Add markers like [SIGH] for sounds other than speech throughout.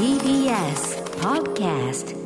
TBS Podcast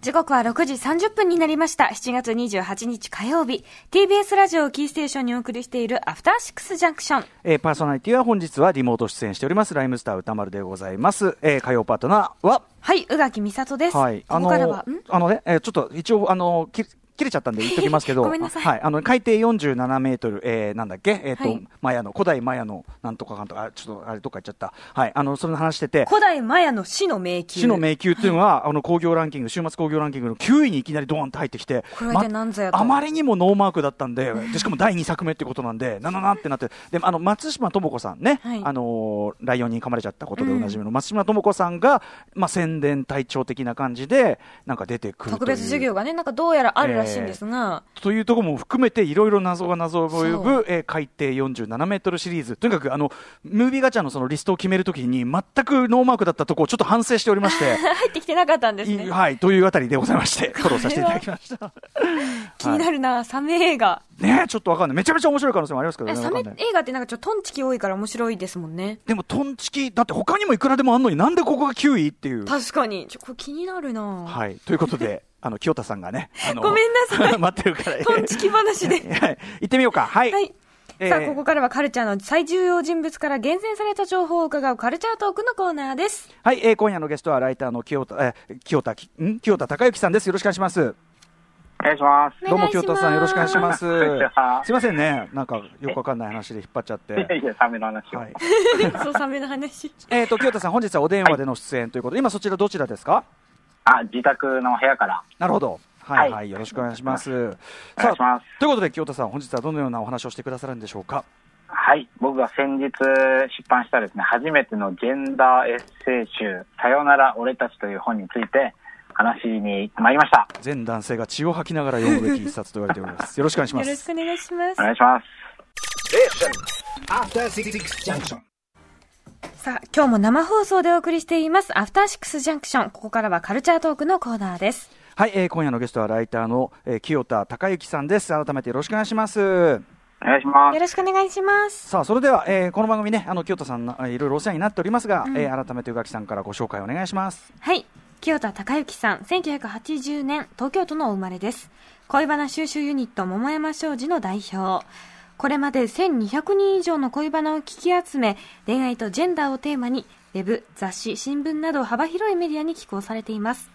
時刻は6時30分になりました。7月28日火曜日。TBS ラジオをキーステーションにお送りしているアフターシックスジャンクション。えーパーソナリティは本日はリモート出演しておりますライムスター歌丸でございます、えー火曜パートナーは？はい、宇垣美里です。はいここからは、ん？あのね、えーちょっと一応あのき切れちゃったんで言っときますけど、[LAUGHS] はい、あの海底47メートル、えー、なんだっけ、えっ、と、はい。マヤの古代マヤのなんとかかんとか、あちょっとあれどっか行っちゃった、はい、あのそれの話してて。古代マヤの死の迷宮。死の迷宮っていうのは、あの工業ランキング、週末工業ランキングの9位にいきなりドーンと入ってきて、これは一体何ぞやと。あまりにもノーマークだったんで、でしかも第2作目ってことなんで、[LAUGHS] なななってなって、であの松島智子さんね、はい。あのライオンに噛まれちゃったことでおなじみの松島智子さんが、まあ、宣伝隊長的な感じで、なんか出てくる特別授業がね、なんかどうやらあるらしいんですが、というところも含めて、いろいろ謎が謎を呼そぶ、えー海底47メートルシリーズ。とにかく、あの、ムービーガチャのそのリストを決めるときに、全くノーマークだったところをちょっと反省しておりまして、[LAUGHS] 入ってきてなかったんですいね。はい、というあたりでございまして、[LAUGHS] フォローさせていただきました。気になるな、サメ映画。ねえちょっとわかんない。めちゃめちゃ面白い可能性もありますけどね。えサメ映画ってなんかちょっとトンチキ多いから面白いですもんね。でも、トンチキ、だって他にもいくらでもあんのになんでここが9位っていう。確かに。ちょ、これ気になるな、はい。ということで、あの、清田さんがね、あのごめんなさい [LAUGHS] 待ってるから。トンチキ話で。[LAUGHS] はい。行ってみようか。はい。はい。えーさあ、ここからはカルチャーの最重要人物から厳選された情報を伺うカルチャートークのコーナーです。はい、えー今夜のゲストはライターの清田、えー清田き、ん？清田孝之さんです。よろしくお願いします。お願いします。どうも清田さん、よろしくお願いします。[LAUGHS] すいませんね。なんか、よくわかんない話で引っ張っちゃっいやて。いや、サメの話を。はい。そう、サメの話。えっと、清田さん、本日はお電話での出演ということで、今そちらどちらですか？あ、自宅の部屋から。なるほど。はい、はい、はいよろしくお願いします。お願いします。ということで、清田さん、本日はどのようなお話をしてくださるんでしょうか？はい。僕が先日出版したですね、初めてのジェンダーエッセイ集、さよなら俺たちという本について話しに参りました。全男性が血を吐きながら読むべき一冊と言われております。よろしくお願いします。よろしくお願いしますお。願いします。さあ、今日も生放送でお送りしています、アフターシックスジャンクション。ここからはカルチャートークのコーナーです。はい、えー今夜のゲストはライターの、えー清田孝之さんです。改めてよろしくお願いします。お願いしますよ。ろしくお願いします。さあ、それでは、えーこの番組ね、あの、清田さん、あいろいろお世話になっておりますが、えー改めて宇垣さんからご紹介お願いします。はい。清田孝之さん、1980年、東京都のお生まれです。恋バナ収集ユニット、桃山商事の代表。これまで1200人以上の恋バナを聞き集め、恋愛とジェンダーをテーマに、ウェブ、雑誌、新聞など幅広いメディアに寄稿されています。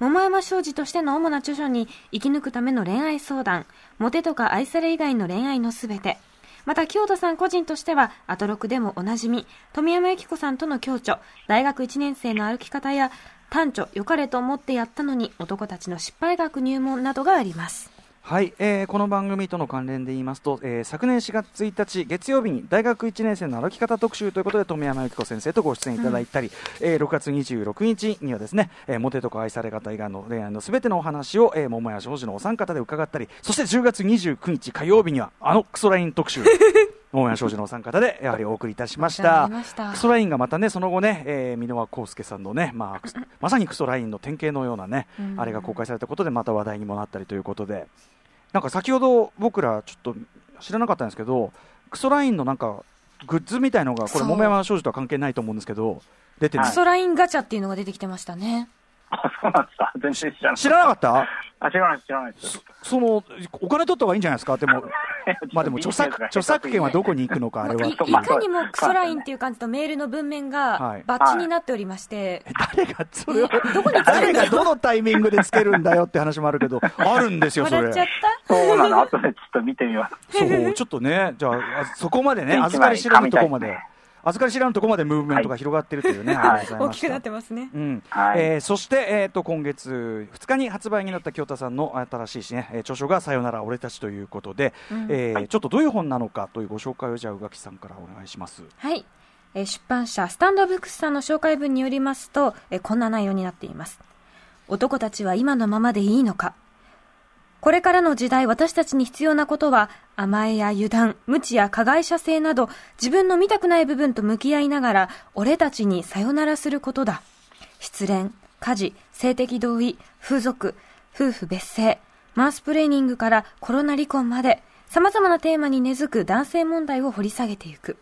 桃山商事としての主な著書に、生き抜くための恋愛相談、モテとか愛され以外の恋愛のすべて、また、清田さん個人としては、アトロクでもおなじみ、富山由紀子さんとの共著、大学1年生の歩き方や、短調、良かれと思ってやったのに、男たちの失敗学入門などがあります。はい、えーこの番組との関連で言いますと、えー昨年4月1日月曜日に大学1年生の歩き方特集ということで富山由紀子先生とご出演いただいたり、えー6月26日にはですね、えーモテとか愛され方以外の恋愛のすべてのお話を、えー桃屋商事のお三方で伺ったりそして10月29日火曜日にはあのクソライン特集 [LAUGHS] 桃屋商事のお三方でやはりお送りいたしました。クソラインがまたねその後ね、えー箕輪康介さんのね、まあ、[COUGHS] まさにクソラインの典型のようなね、うん。あれが公開されたことでまた話題にもなったりということで。なんか先ほど僕らちょっと知らなかったんですけどクソラインのなんかグッズみたいのがこれ桃山商事とは関係ないと思うんですけど出てるクソラインガチャっていうのが出てきてましたね。あ、そうなんですか。全然知らない。知らなかった？あ、知らないです、知らないです。そのお金取った方がいいんじゃないですか？でも [LAUGHS] まあでも著作著作権はどこに行くのか [LAUGHS] あれは。いいかにもクソラインっていう感じとメールの文面はい。がバッチになっておりまして、誰がそれをどこに誰がどのタイミングでつけるんだよって話もあるけどあるんですよそれ。笑っちゃった？そうなの？後でちょっと見てみます。そう、ちょっとね、じゃあ、あそこまでね、[LAUGHS] 預かり知らぬとこまで預かり知らぬとこまでムーブメントが広がってるというね、はい大きくなってますね。うんはいえーそして、えー、と今月2日に発売になった清田さんの新しいし、ね、えー著書が「さよなら俺たち」ということで、うんえーちょっとどういう本なのかというご紹介をじゃあ宇垣さんからお願いします。はい。えー出版社スタンドブックスさんの紹介文によりますと、えーこんな内容になっています。男たちは今のままでいいのか？これからの時代私たちに必要なことは甘えや油断、無知や加害者性など自分の見たくない部分と向き合いながら俺たちにさよならすることだ。失恋、家事、性的同意、風俗、夫婦別姓、マンスプレーニングからコロナ離婚まで様々なテーマに根付く男性問題を掘り下げていく。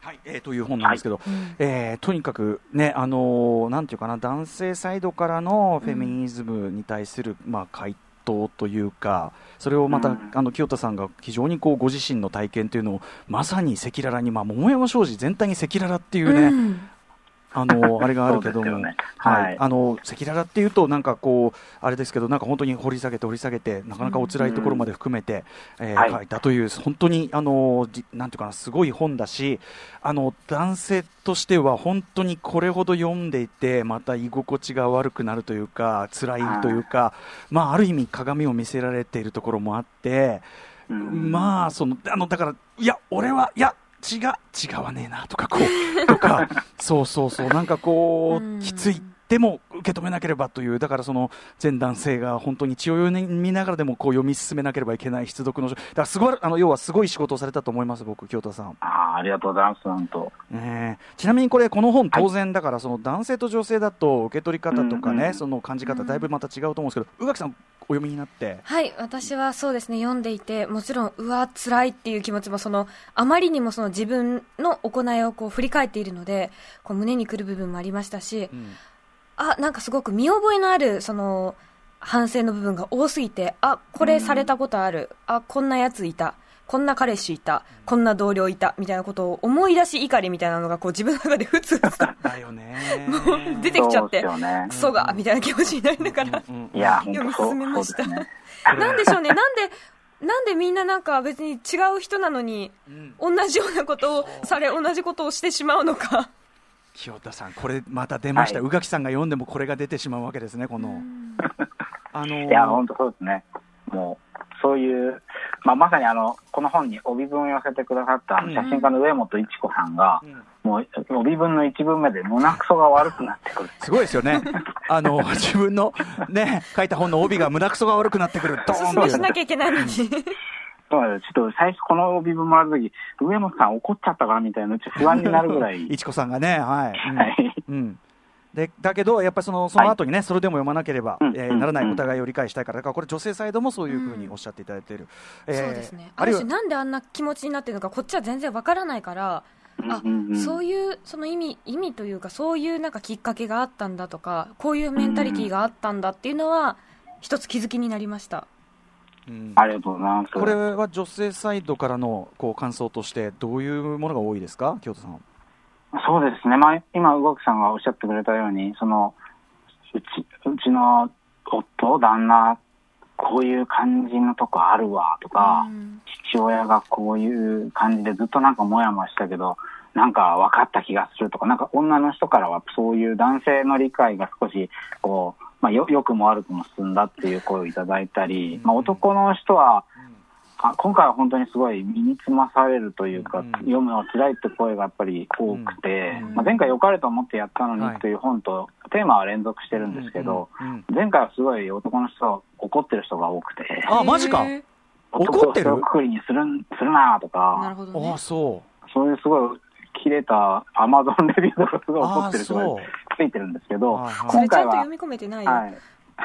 はい。えーという本なんですけど、うん。えーとにかくね、あのーなんていうかな、男性サイドからのフェミニズムに対する、まあ、回答というか、それをまた、うん。あの清田さんが非常にこうご自身の体験というのを、まさに赤裸々に、まあ、桃山商事全体に赤裸々っていうね、うんあのあれがあるけども、ね。はい。はい。あの赤裸々っていうと、なんかこう、あれですけど、なんか本当に掘り下げて、掘り下げて、なかなかお辛いところまで含めて、えーはい。書いたという、本当にあのじなんていうかな、すごい本だし、あの男性としては、本当にこれほど読んでいて、また居心地が悪くなるというか、辛いというか、まあ、ある意味、鏡を見せられているところもあって、うん。まあ、その、あの、だから、いや、俺は、いや、違う、違わねえな、とか、こう、とか、そうそうそう、なんかこうきつい。でも受け止めなければという、だからその全男性が本当に血を読みながらでもこう読み進めなければいけない必読の書、だからすごいあの要はすごい仕事をされたと思います、僕、京都さん。あーありがとうございます、本ちなみにこれ、この本、当然だから、その男性と女性だと受け取り方とかね、うんうんその感じ方、だいぶまた違うと思うんですけど、宇垣さん、お読みになって。はい、私はそうですね、読んでいて、もちろん、うわ、辛いっていう気持ちも、その、あまりにもその自分の行いをこう振り返っているので、こう胸にくる部分もありましたし、うんあ、なんかすごく見覚えのある、その、反省の部分が多すぎて、あ、これされたことある、あ、こんなやついた、こんな彼氏いた、こんな同僚いた、みたいなことを思い出し怒りみたいなのが、こう自分の中でふつふつとだよね。もう出てきちゃってクソが、みたいな気持ちになりながら、読み進めました。なんでしょうね、なんで、なんでみんななんか別に違う人なのに、うん。同じようなことをされ、同じことをしてしまうのか。清田さん、これまた出ました、はい宇垣さんが読んでもこれが出てしまうわけですね、この。あのーいや、本当そうですね。もう、そういう、まあ、まさにあの、この本に帯文を寄せてくださった写真家の上本一子さんが、うんもう、帯文の一文目で胸くそが悪くなってくる。すごいですよね。[LAUGHS] あの、自分のね、書いた本の帯が胸くそが悪くなってくる。ドーンっておすすめしなきゃいけないのに。ちょっと最初この帯文もらった時、上本さん怒っちゃったかなみたいな、ちょっと不安になるぐらい。[LAUGHS] いちこさんがね、はい。うんはい。うんでだけど、やっぱりそのその後にね、それでも読まなければ、うんえーならないお互いを理解したいから、だからこれ、女性サイドもそういうふうにおっしゃっていただいている、えーそうですね。ある種、なんであんな気持ちになってるのか、こっちは全然わからないから、あ、そういう、その意味、意味というか、そういうなんかきっかけがあったんだとか、こういうメンタリティーがあったんだっていうのは、一つ気づきになりました。うんありがとうございます。これは女性サイドからのこう感想として、どういうものが多いですか、京都さん。そうですね、まあ、今、宇垣さんがおっしゃってくれたように、そのうちうちの夫、旦那、こういう感じのとこあるわとか、うん父親がこういう感じでずっとなんかもやもやしたけど、なんか分かった気がするとか、なんか女の人からはそういう男性の理解が少し、こう、まあ、よ、良くも悪くも進んだっていう声をいただいたり、まあ、男の人は、あ今回は本当にすごい身につまされるというか、うん。読むの辛いって声がやっぱり多くて、うん。まあ、前回良かれと思ってやったのはい。にという本と、テーマは連続してるんですけど、うん。うん。前回はすごい男の人怒ってる人が多くて、あマジか。怒ってる？男を一括りにするんするなとか、なるほどねああ、。そそういうすごい切れたアマゾンレビューとかすごう。い怒ってる人が。ついてるんですけど、はいはい。それ今回はちゃんと読、み込めてないよ。はい、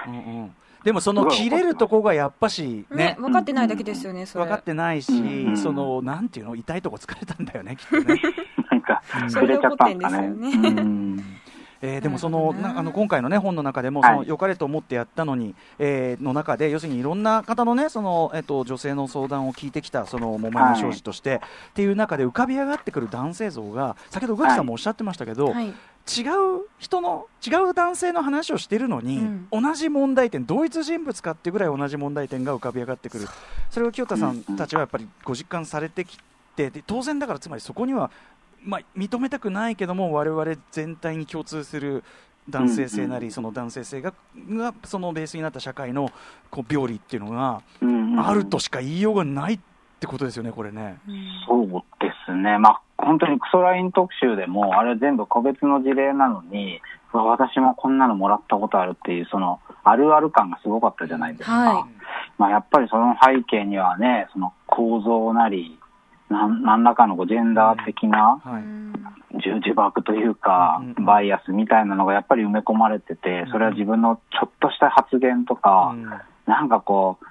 うんうん。でもその切れるとこがやっぱしねね、分かってないだけですよね、それ。分かってないし、うんそのなんていうの痛いとこ疲れたんだよねきっとね、[LAUGHS] なんかうん、触れちゃったんですかね。えーでもそのあの今回のね本の中でもはい。その良かれと思ってやったのに、えーの中で要するにいろんな方のねそのえっと女性の相談を聞いてきたその桃山商事として、っていう中で浮かび上がってくる男性像が先ほど宇垣さんもおっしゃってましたけど、はい。違う人の違う男性の話をしてるのに、うん。同じ問題点同一人物かっていうぐらい同じ問題点が浮かび上がってくる。それを清田さんたちはやっぱりご実感されてきてで当然だからつまりそこには、まあ、認めたくないけども我々全体に共通する男性性なり、うんその男性性ががそのベースになった社会のこう病理っていうのがうんあるとしか言いようがないってことですよね、これね。そうですね。まあ、本当にクソライン特集でも、あれ全部個別の事例なのに、私もこんなのもらったことあるっていう、その、あるある感がすごかったじゃないですか。はいまあ、やっぱりその背景にはね、その構造なり、何らかのジェンダー的なはい。呪というかバイアスみたいなのがやっぱり埋め込まれてて、それは自分のちょっとした発言とか、うん。なんかこう、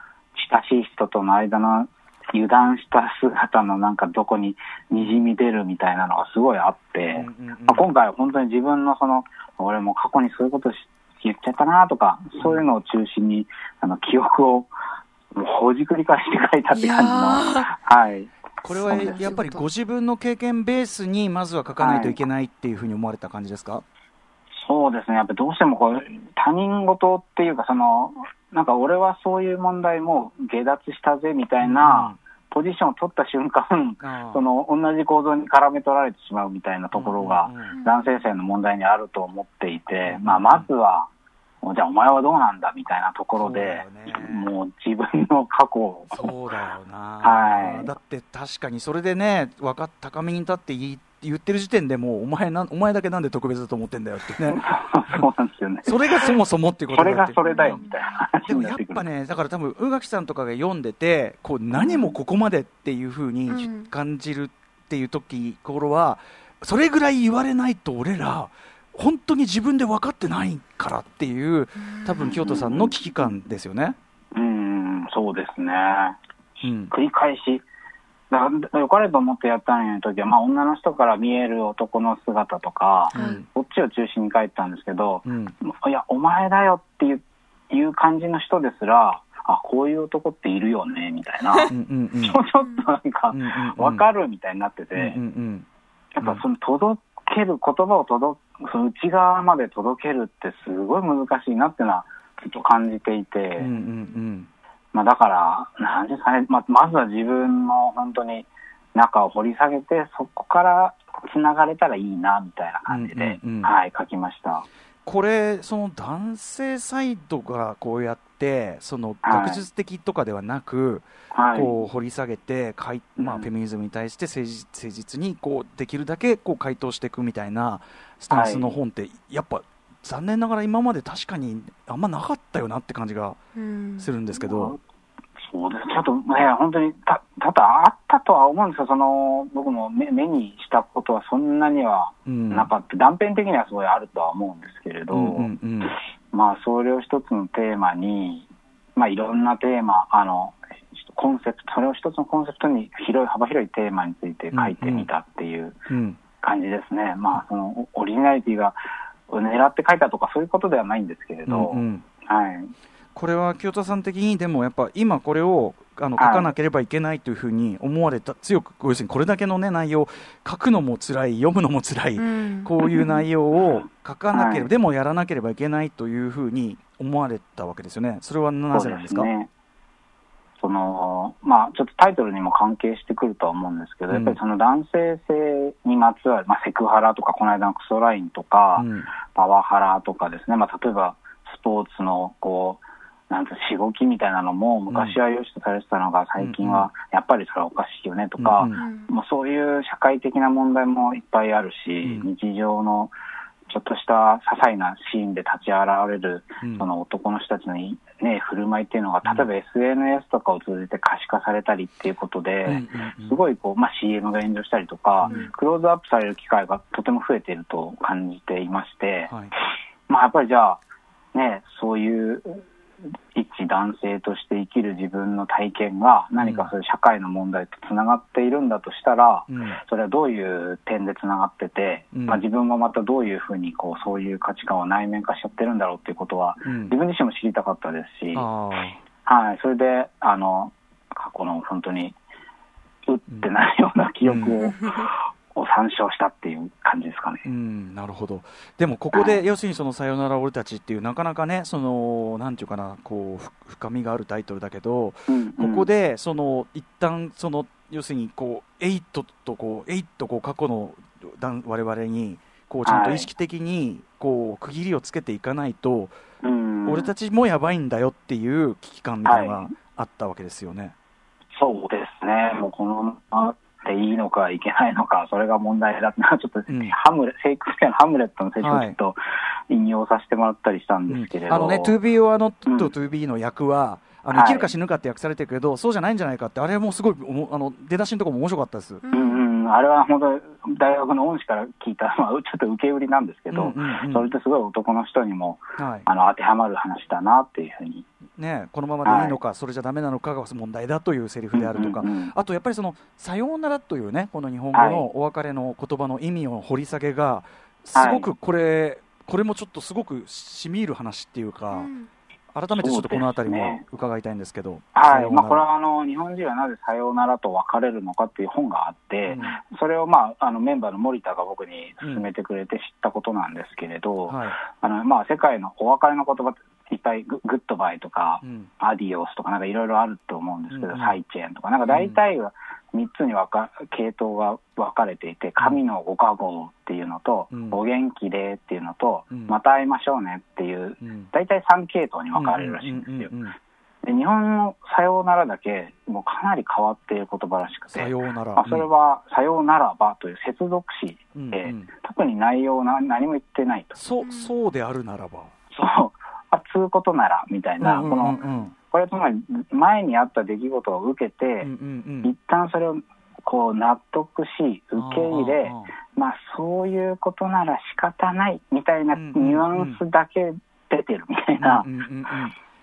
親しい人との間の油断した姿のなんかどこににじみ出るみたいなのがすごいあって、今回は本当に自分のその、俺も過去にそういうことし言っちゃったなとか、そういうのを中心に、あの、記憶をもうほじくり返して書いたって感じの、はい。これはやっぱりご自分の経験ベースにまずは書かないといけないっていうふうに思われた感じですか、そうですね。やっぱりどうしてもこう、他人事っていうか、その、なんか俺はそういう問題も下脱したぜみたいなポジションを取った瞬間、その同じ構造に絡め取られてしまうみたいなところが男性性の問題にあると思っていて、うんまあ。まずは、じゃあお前はどうなんだみたいなところで、ね。もう自分の過去を、そうだよな、はい。だって確かにそれでねわかっ高みに立って言い言ってる時点でもうお前なんお前だけなんで特別だと思ってんだよってね。[LAUGHS] そうなんですよね。それがそもそもっていうことそれがそれだようんみたいな。話でもやっ。ぱね、だから多分宇垣さんとかが読んでて、こう何もここまでっていうふうにうん。感じるっていう時頃は、それぐらい言われないと俺ら、本当に自分で分かってないからっていう、多分京都さんの危機感ですよね。うん、そうですね。うん、繰り返し。だから良かれと思ってやったんや時は、まあ女の人から見える男の姿とか、うんそっちを中心に書いてたんですけど、うん、いや、お前だよっていういう感じの人ですら、あ、こういう男っているよね、みたいな。ちう [LAUGHS] ちょっとなんかうんうんうん、わかるみたいになってて、やっぱその届ける、言葉を届その内側まで届けるってすごい難しいなっていうのはずっと感じていて、うん、うんうん。まあだから、なんですかね、まあ、まずは自分の本当に中を掘り下げて、そこから繋がれたらいいな、みたいな感じで、うんうんうん。はい、書きました。これ、その男性サイドがこうやって、そのはい。学術的とかではなく、はい。こう掘り下げてかい、まあ、うんフェミニズムに対して誠実誠実にこうできるだけこう回答していくみたいなスタンスの本って、やっぱ残念ながら今まで確かにあんまなかったよなって感じがうん。するんですけど、そうです。ちょっとね、本当にた、多々あったとは思うんですよ。その、僕も目目にしたことはそんなにはうんなかった。断片的にはすごいあるとは思うんですけれど、うんうんうんまあ、それを一つのテーマに、まあ、いろんなテーマ、あの、コンセプト、それを一つのコンセプトに広い、幅広いテーマについて書いてみたっていううん感じですね。まあ、その、オリジナリティが狙って書いたとかそういうことではないんですけれど、うんうんはい。これは清田さん的にでもやっぱ今これをあの書はい。かなければいけないというふうに思われた、強く要するにこれだけの、ね、内容書くのも辛い読むのも辛い、うん。こういう内容を書かなければ、はい。でもやらなければいけないというふうに思われたわけですよね。それはなぜなんですか？そうね。その、まあ、ちょっとタイトルにも関係してくるとは思うんですけど、うん。やっぱりその男性性にまつわる、まあ、セクハラとか、この間のクソラインとか、うん。パワハラとかですね、まあ、例えばスポーツの、こう、なんていうのしごきみたいなのも、昔は良しとされてたのが、最近はやっぱりそれはおかしいよねとか、うんうん。もうそういう社会的な問題もいっぱいあるし、うん。日常のちょっとした些細なシーンで立ち現れる、うん。その男の人たちのい、ね、振る舞いっていうのが、うん。例えば SNS とかを通じて可視化されたりっていうことで、すごいこう、まあ、CM が炎上したりとか、うん。クローズアップされる機会がとても増えていると感じていまして、はい。まあ、やっぱりじゃあ、ね、そういう一男性として生きる自分の体験が何かそういう社会の問題とつながっているんだとしたら、うん。それはどういう点でつながってて、うん。まあ、自分がまたどういうふうにこうそういう価値観を内面化しちゃってるんだろうっていうことは、うん。自分自身も知りたかったですし、あはい、それであの過去の本当にうってなるような記憶を,、を参照したっていう感じですかね。ーうん、なるほど、でもここで、要するにそのさよなら俺たちっていう、なかなかね、そのなんていうかな、こうふ深みがあるタイトルだけど、うんここで、その一旦その要するにこう、エイトとこう、エイトこう過去のわれわれに、こうちゃんと意識的にこう区切りをつけていかないと、うん。俺たちもやばいんだよっていう危機感みたいなのはがあったわけですよね。そうですね、もうこのままでいいのかいけないのか、[LAUGHS] それが問題だって、[LAUGHS] ちょっと、うん。ハムレ、セイクスピアのハムレットの聖書をはい。ちょっと引用させてもらったりしたんですけれど、あのね、to be or not うん to be の役は、あのはい。生きるか死ぬかって訳されてるけど、そうじゃないんじゃないかって、あれもすごいおもあの出だしのところも面白かったです。うんうんうんうん、あれは本当大学の恩師から聞いた、[LAUGHS] まあ、ちょっと受け売りなんですけど、うんうんうん。それってすごい男の人にもはい。あの当てはまる話だなっていうふうに。ね、このままでいいのか、それじゃダメなのかが問題だというセリフであるとか、うんうんうんあとやっぱりそのさようならというね、この日本語はい。のお別れの言葉の意味を掘り下げが、すごくこれ、これもちょっとすごくしみ入る話っていうか、うん改めてちょっとこのあたりも伺いたいんですけど、はい。まあ、これはあの、日本人はなぜさようならと別れるのかっていう本があって、それをまあ、あの、メンバーの森田が僕に勧めてくれて知ったことなんですけれど、はい。あの、まあ、世界のお別れの言葉っていっぱいググッドバイとか、うん。アディオスとかなんかいろいろあると思うんですけど、うん。サイチェーンとか、なんか大体は3つに分か系統が分かれていて、神のご加護っていうのと、うん。お元気でっていうのと、うん。また会いましょうねっていう、うん。大体3系統に分かれるらしいんですよ。で日本のさようならだけ、もうかなり変わっている言葉らしくて、さようなら、まあ、それはさようならばという接続詞で、特に内容な何も言ってないと。そそうであるならば、そう、あ、つうことなら、みたいな、この、うんこれつまり前にあった出来事を受けて、うんうんうん。一旦それをこう納得し、受け入れまあそういうことなら仕方ないみたいなうんニュアンスだけ出てるみたいな。うん。うんうんうん。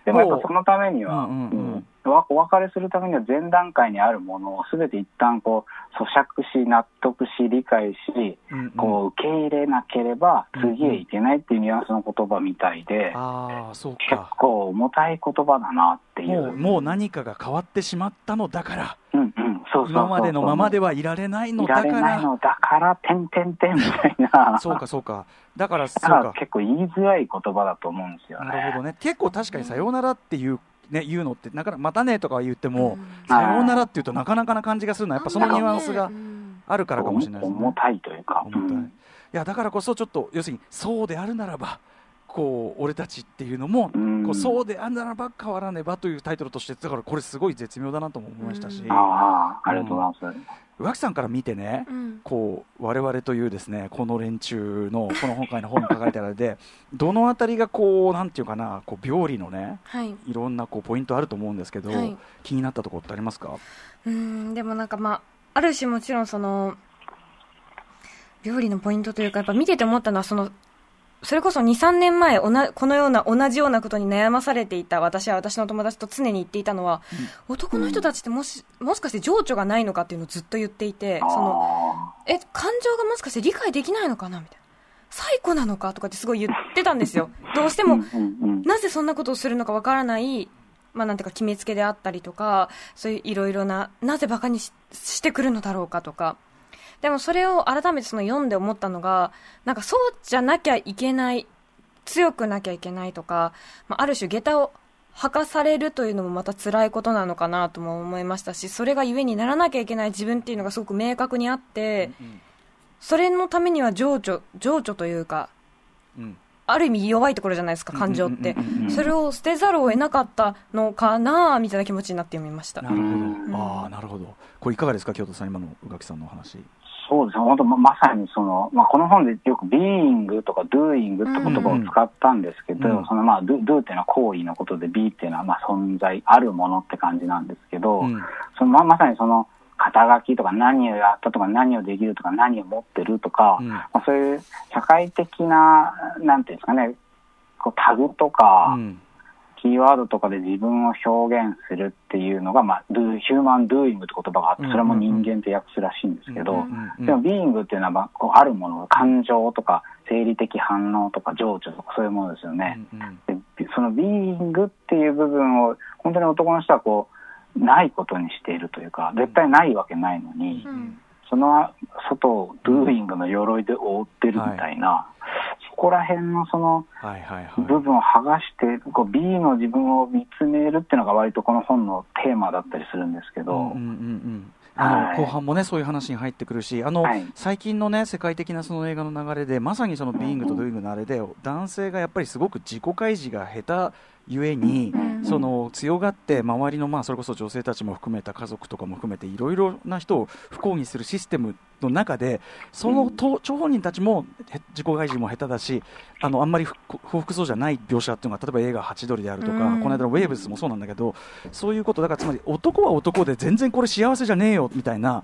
でもやっぱそのためには、うんうんうん。うんおお別れするためには前段階にあるものを全て一旦こう咀嚼し、納得し、理解し、うんうん。こう受け入れなければ次へ行けないっていうニュアンスの言葉みたいで、ああそう結か構重たい言葉だなっていう。もうもう何かが変わってしまったのだから。うんうん、そうそうそう今までのままではいられないのいだから。れないのだから、てんてんてんみたいな。そうかそうか。だからそうか。結構言いづらい言葉だと思うんですよね。なるほどね。結構確かに「さようなら」っていう、ね、言うのってなかなかまたねとか言ってもうん「さようなら」っていうとなかなかな感じがするのはやっぱそのニュアンスがうんあるからかもしれないですね。重たいというか。重たい、いうん。やだからこそちょっと要するにそうであるならばこう俺たちっていうのも、うん。こうそうであるならば変わらねばというタイトルとしてだからこれすごい絶妙だなとも思いましたし、あ、ありがとうございます。宇垣さんから見てね、うん。こう我々というですねこの連中のこの今回の本に書かれてあるで [LAUGHS] どのあたりがこうなんていうかなこう病理のねはい。いろんなこうポイントあると思うんですけど、はい。気になったところってありますか？うんでもなんかまあある種もちろんその料理のポイントというかやっぱ見てて思ったのはそのそれこそ23年前おなこのような同じようなことに悩まされていた私は私の友達と常に言っていたのは、男の人たちってもしもしかして情緒がないのかっていうのをずっと言っていてそのあえ感情がもしかして理解できないのかなみたいな。サイコなのかとかってすごい言ってたんですよ。[LAUGHS] どうしてもなぜそんなことをするのかわからない、まあ、なんていうか決めつけであったりとかそういういろいろななぜバカにししてくるのだろうかとかでもそれを改めてその読んで思ったのがなんかそうじゃなきゃいけない強くなきゃいけないとか、まあ、ある種下駄を履かされるというのもまた辛いことなのかなとも思いましたしそれがゆえにならなきゃいけない自分っていうのがすごく明確にあってそれのためには情緒情緒というかうん。ある意味弱いところじゃないですか感情って。うんうんうんうんそれを捨てざるを得なかったのかなみたいな気持ちになって読みました。なるほど、うん。ああなるほど。これいかがですか京都さん今の宇垣さんのお話そうですね、本当ま、まさにその、まあ、この本でよく being とか doing って言葉を使ったんですけど、うん。そのまあ do, do っていうのは行為のことで be っていうのはまあ存在、あるものって感じなんですけど、うん。そのままさにその肩書きとか何をやったとか何をできるとか何を持ってるとか、うん。まあ、そういう社会的な、なんていうんですかね、こうタグとか、うんキーワードとかで自分を表現するっていうのが、まあ、do, ヒューマンドゥーイングって言葉があって、それも人間って訳すらしいんですけど、でも、ビーイングっていうのは、まあ、こうあるもの、感情とか、生理的反応とか、情緒とか、そういうものですよね。うんうん。でそのビーイングっていう部分を、本当に男の人はこう、ないことにしているというか、絶対ないわけないのに、うん。その外をドゥーイングの鎧で覆ってるみたいな、そこら辺のその部分を剥がして、こう B の自分を見つめるっていうのが割とこの本のテーマだったりするんですけど、うんうんうんうん。あのはい。後半もねそういう話に入ってくるしあの、はい。最近のね世界的なその映画の流れでまさにそのビーイングとドゥーイングのあれで男性がやっぱりすごく自己開示が下手ゆえに、うんその強がって周りのまあそれこそ女性たちも含めた家族とかも含めていろいろな人を不幸にするシステムの中でそのと張本人たちもへ自己開示も下手だしあのあんまり不幸福そうじゃない描写っていうのが例えば映画「ハチドリ」であるとか、うん。この間の「ウェーブス」もそうなんだけどそういうことだからつまり男は男で全然これ幸せじゃねえよみたいな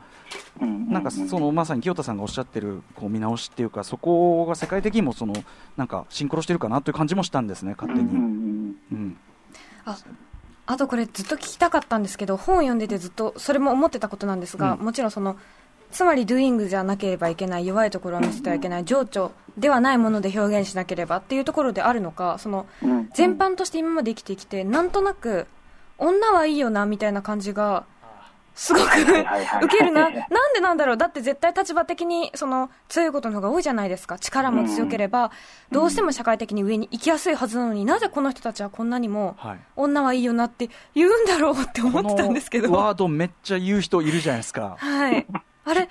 うんなんかそのまさに清田さんがおっしゃってるこう見直しっていうかそこが世界的にもそのなんかシンクロしてるかなという感じもしたんですね勝手に。うん。ああとこれずっと聞きたかったんですけど本を読んでてずっとそれも思ってたことなんですが、うん。もちろんそのつまり doing じゃなければいけない弱いところを見せてはいけない情緒ではないもので表現しなければっていうところであるのかその全般として今まで生きてきてなんとなく女はいいよなみたいな感じがすごく受けるな。なんでなんだろう。だって絶対立場的にその強いことの方が多いじゃないですか。力も強ければ。どうしても社会的に上に行きやすいはずなのになぜこの人たちはこんなにもはい。女はいいよなって言うんだろうって思ってたんですけど。ワードめっちゃ言う人いるじゃないですか。はい。あれ？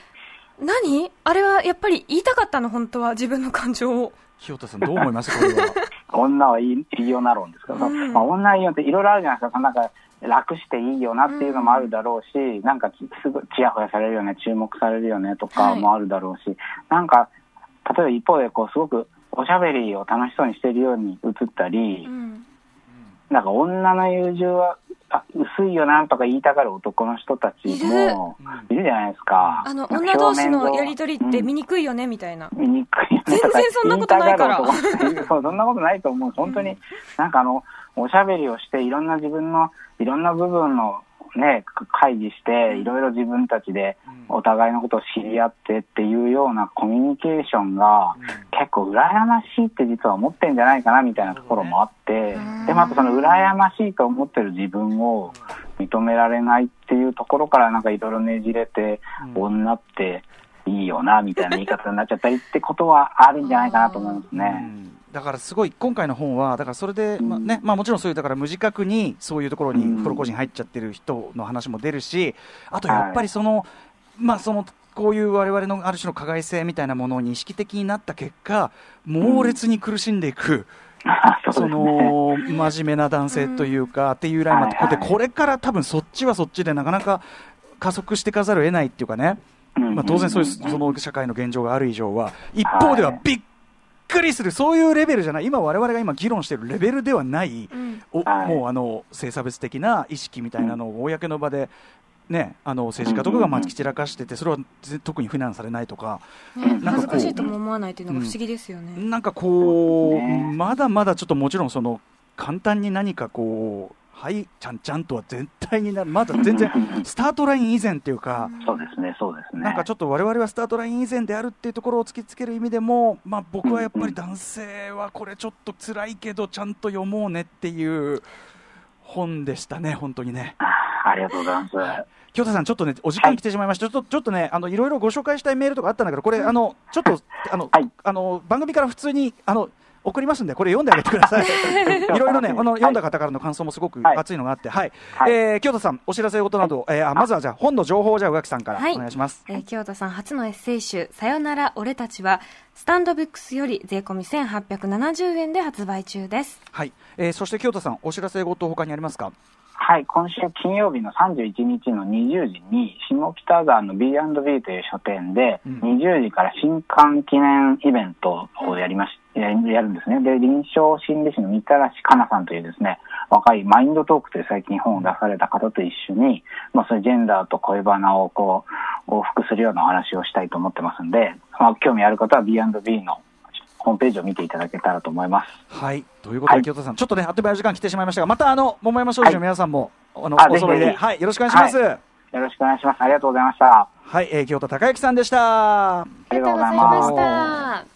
何？あれはやっぱり言いたかったの本当は自分の感情を。清田さんどう思います？これは。[LAUGHS] 女はいいいいよな論ですから、うん。まあ、女はいいよっていろいろあるじゃないですか、なんか楽していいよなっていうのもあるだろうし、なんかすごいちやほやされるよね、注目されるよねとかもあるだろうし、なんか例えば一方でこうすごくおしゃべりを楽しそうにしてるように映ったり、うん。なんか女の友情はあ薄いよなとか言いたがる男の人たちもいる。じゃないですか。あの女同士のやりとりって見にくいよねみたいな、見にくいよね全然そんなことないから。そう、そんなことないと思う。本当に、なんかあの、おしゃべりをして、いろんな自分の、いろんな部分のね、会議して、いろいろ自分たちでお互いのことを知り合ってっていうようなコミュニケーションが、結構羨ましいって実は思ってんじゃないかなみたいなところもあって、うんでもあとその羨ましいと思ってる自分を認められないっていうところからなんかいろいろねじれて、うん。女っていいよなみたいな言い方になっちゃったりってことはあるんじゃないかなと思いますうね。ん。だからすごい今回の本はだからそれで、まあねまあ、もちろんそういうだから無自覚にそういうところにうんプロ個人入っちゃってる人の話も出るしあとやっぱりその、まあそのこういう我々のある種の加害性みたいなものに意識的になった結果猛烈に苦しんでいく、そそうですね。の真面目な男性というか、っていうラインもあって、これから多分そっちはそっちでなかなか加速していかざるを得ないっていうかね、まあ、当然そういうその社会の現状がある以上は、一方ではびっくりする、そういうレベルじゃない、今、我々が今議論しているレベルではない、うん。おはい。もうあの性差別的な意識みたいなのを公の場で、ね、あの政治家とかがまき散らかしてて、それはぜ特に非難されないとか、ねなんか恥ずかしいとも思わないっていうのが不思議ですよね、なんかこう、ねまだまだちょっともちろんその簡単に何かこう、はい、ちゃんちゃんとは絶対になまだ全然スタートライン以前っていうか、そうですね、そうですね。なんかちょっと我々はスタートライン以前であるっていうところを突きつける意味でも、まあ、僕はやっぱり男性はこれちょっと辛いけどちゃんと読もうねっていう本でしたね、本当にね。ありがとうございます。清田さん、ちょっとね、お時間来てしまいました、ちょっとちょっとね、あのいろいろご紹介したいメールとかあったんだけど、これ、あのちょっとあの、はいあの番組から普通にあの送りますんで、これ読んであげてください。[LAUGHS] いろいろね、あの読んだ方からの感想もすごくはい。熱いのがあって、はい、はい。えー清田さん、お知らせ事など、えーあまずはじゃあ本の情報をじゃあ宇垣さんからはい。お願いします。えー清田さん初のエッセイ集「さよなら俺たち」はスタンドブックスより税込み1870円で発売中です。はい、えーそして清田さん、お知らせ事他にありますか？はい、今週金曜日の31日の20時に、下北沢の B&B という書店で、うん。20時から新刊記念イベントをやりまし、やるやるんですね。で、臨床心理士の三田らしかなさんというですね、若いマインドトークという最近本を出された方と一緒に、まあ、そういうジェンダーと恋バナをこう、往復するようなお話をしたいと思ってますんで、まあ、興味ある方は B&B のホームページを見ていただけたらと思います。はい、ということで、はい清田さん、ちょっとね、あっという間に時間来てしまいましたが、またあの桃山商事の皆さんも、あのあお揃いで、ぜひぜひはい、よろしくお願いします。はよろしくお願いします。ありがとうございました。い、えー清田孝之さんでした。ありがとうございます。ありがとうございました